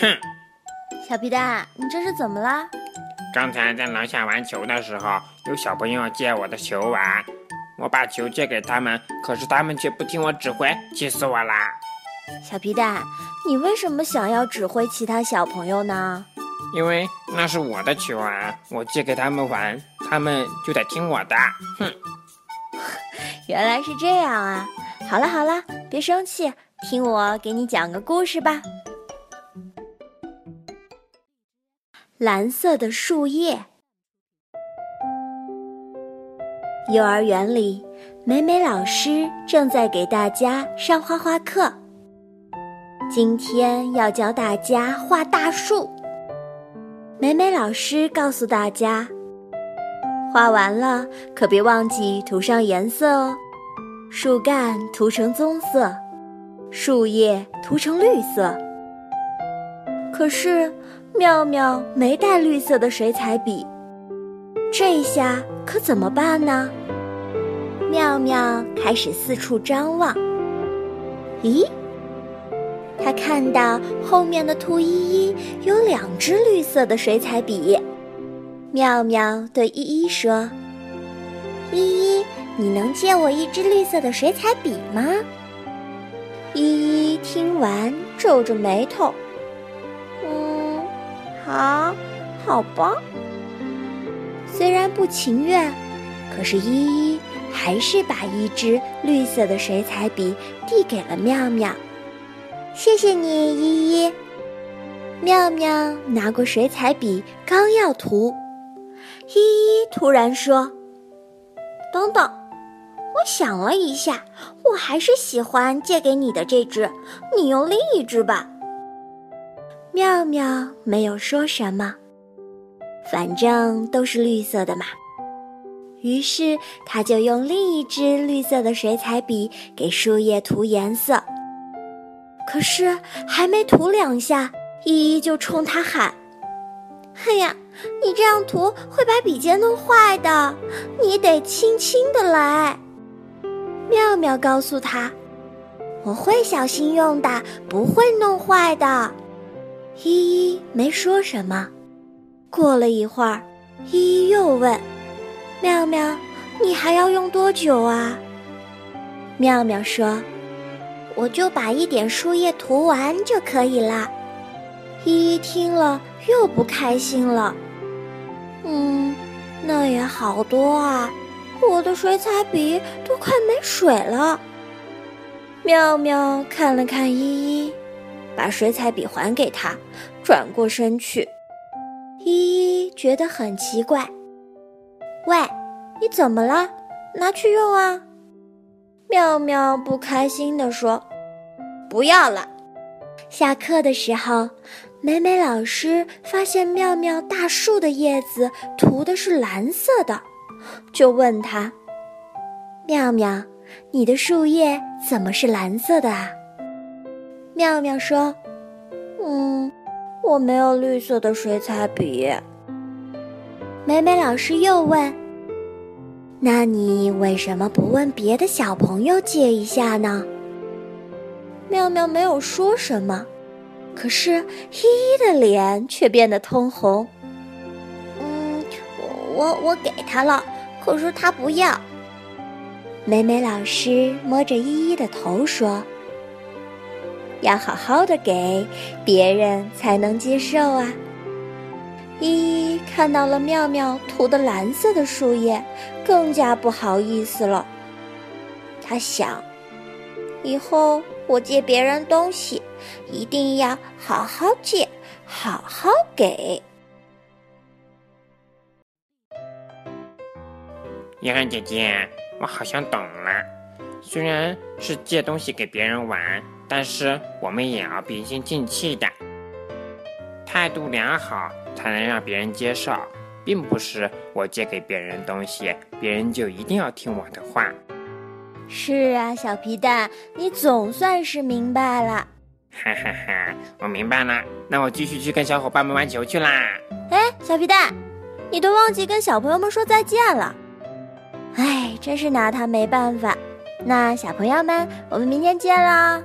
哼，小皮蛋，你这是怎么了？刚才在楼下玩球的时候，有小朋友借我的球玩，我把球借给他们，可是他们却不听我指挥，气死我啦！小皮蛋，你为什么想要指挥其他小朋友呢？因为那是我的球啊，我借给他们玩，他们就得听我的。哼，原来是这样啊！好了好了，别生气，听我给你讲个故事吧。蓝色的树叶。幼儿园里，美美老师正在给大家上画画课。今天要教大家画大树。美美老师告诉大家，画完了可别忘记涂上颜色哦。树干涂成棕色，树叶涂成绿色。可是。妙妙没带绿色的水彩笔，这下可怎么办呢？妙妙开始四处张望。咦，他看到后面的兔依依有两支绿色的水彩笔。妙妙对依依说：“依依，你能借我一支绿色的水彩笔吗？”依依听完，皱着眉头。好，好吧。虽然不情愿，可是依依还是把一支绿色的水彩笔递给了妙妙。谢谢你，依依。妙妙拿过水彩笔，刚要涂，依依突然说：“等等，我想了一下，我还是喜欢借给你的这支，你用另一支吧。”妙妙没有说什么，反正都是绿色的嘛。于是他就用另一支绿色的水彩笔给树叶涂颜色。可是还没涂两下，依依就冲他喊：“哎呀，你这样涂会把笔尖弄坏的，你得轻轻的来。”妙妙告诉他：“我会小心用的，不会弄坏的。”依依没说什么。过了一会儿，依依又问：“妙妙，你还要用多久啊？”妙妙说：“我就把一点树叶涂完就可以啦。”依依听了又不开心了：“嗯，那也好多啊，我的水彩笔都快没水了。”妙妙看了看依依。把水彩笔还给他，转过身去。依依觉得很奇怪，喂，你怎么了？拿去用啊！妙妙不开心地说：“不要了。”下课的时候，美美老师发现妙妙大树的叶子涂的是蓝色的，就问他：“妙妙，你的树叶怎么是蓝色的啊？”妙妙说：“嗯，我没有绿色的水彩笔。”美美老师又问：“那你为什么不问别的小朋友借一下呢？”妙妙没有说什么，可是依依的脸却变得通红。“嗯，我我给他了，可是他不要。”美美老师摸着依依的头说。要好好的给别人才能接受啊！依依看到了妙妙涂的蓝色的树叶，更加不好意思了。他想，以后我借别人东西，一定要好好借，好好给。约翰姐姐，我好像懂了。虽然是借东西给别人玩。但是我们也要平心静气的，态度良好才能让别人接受，并不是我借给别人东西，别人就一定要听我的话。是啊，小皮蛋，你总算是明白了。哈哈哈，我明白了，那我继续去跟小伙伴们玩球去啦。哎，小皮蛋，你都忘记跟小朋友们说再见了。哎，真是拿他没办法。那小朋友们，我们明天见啦。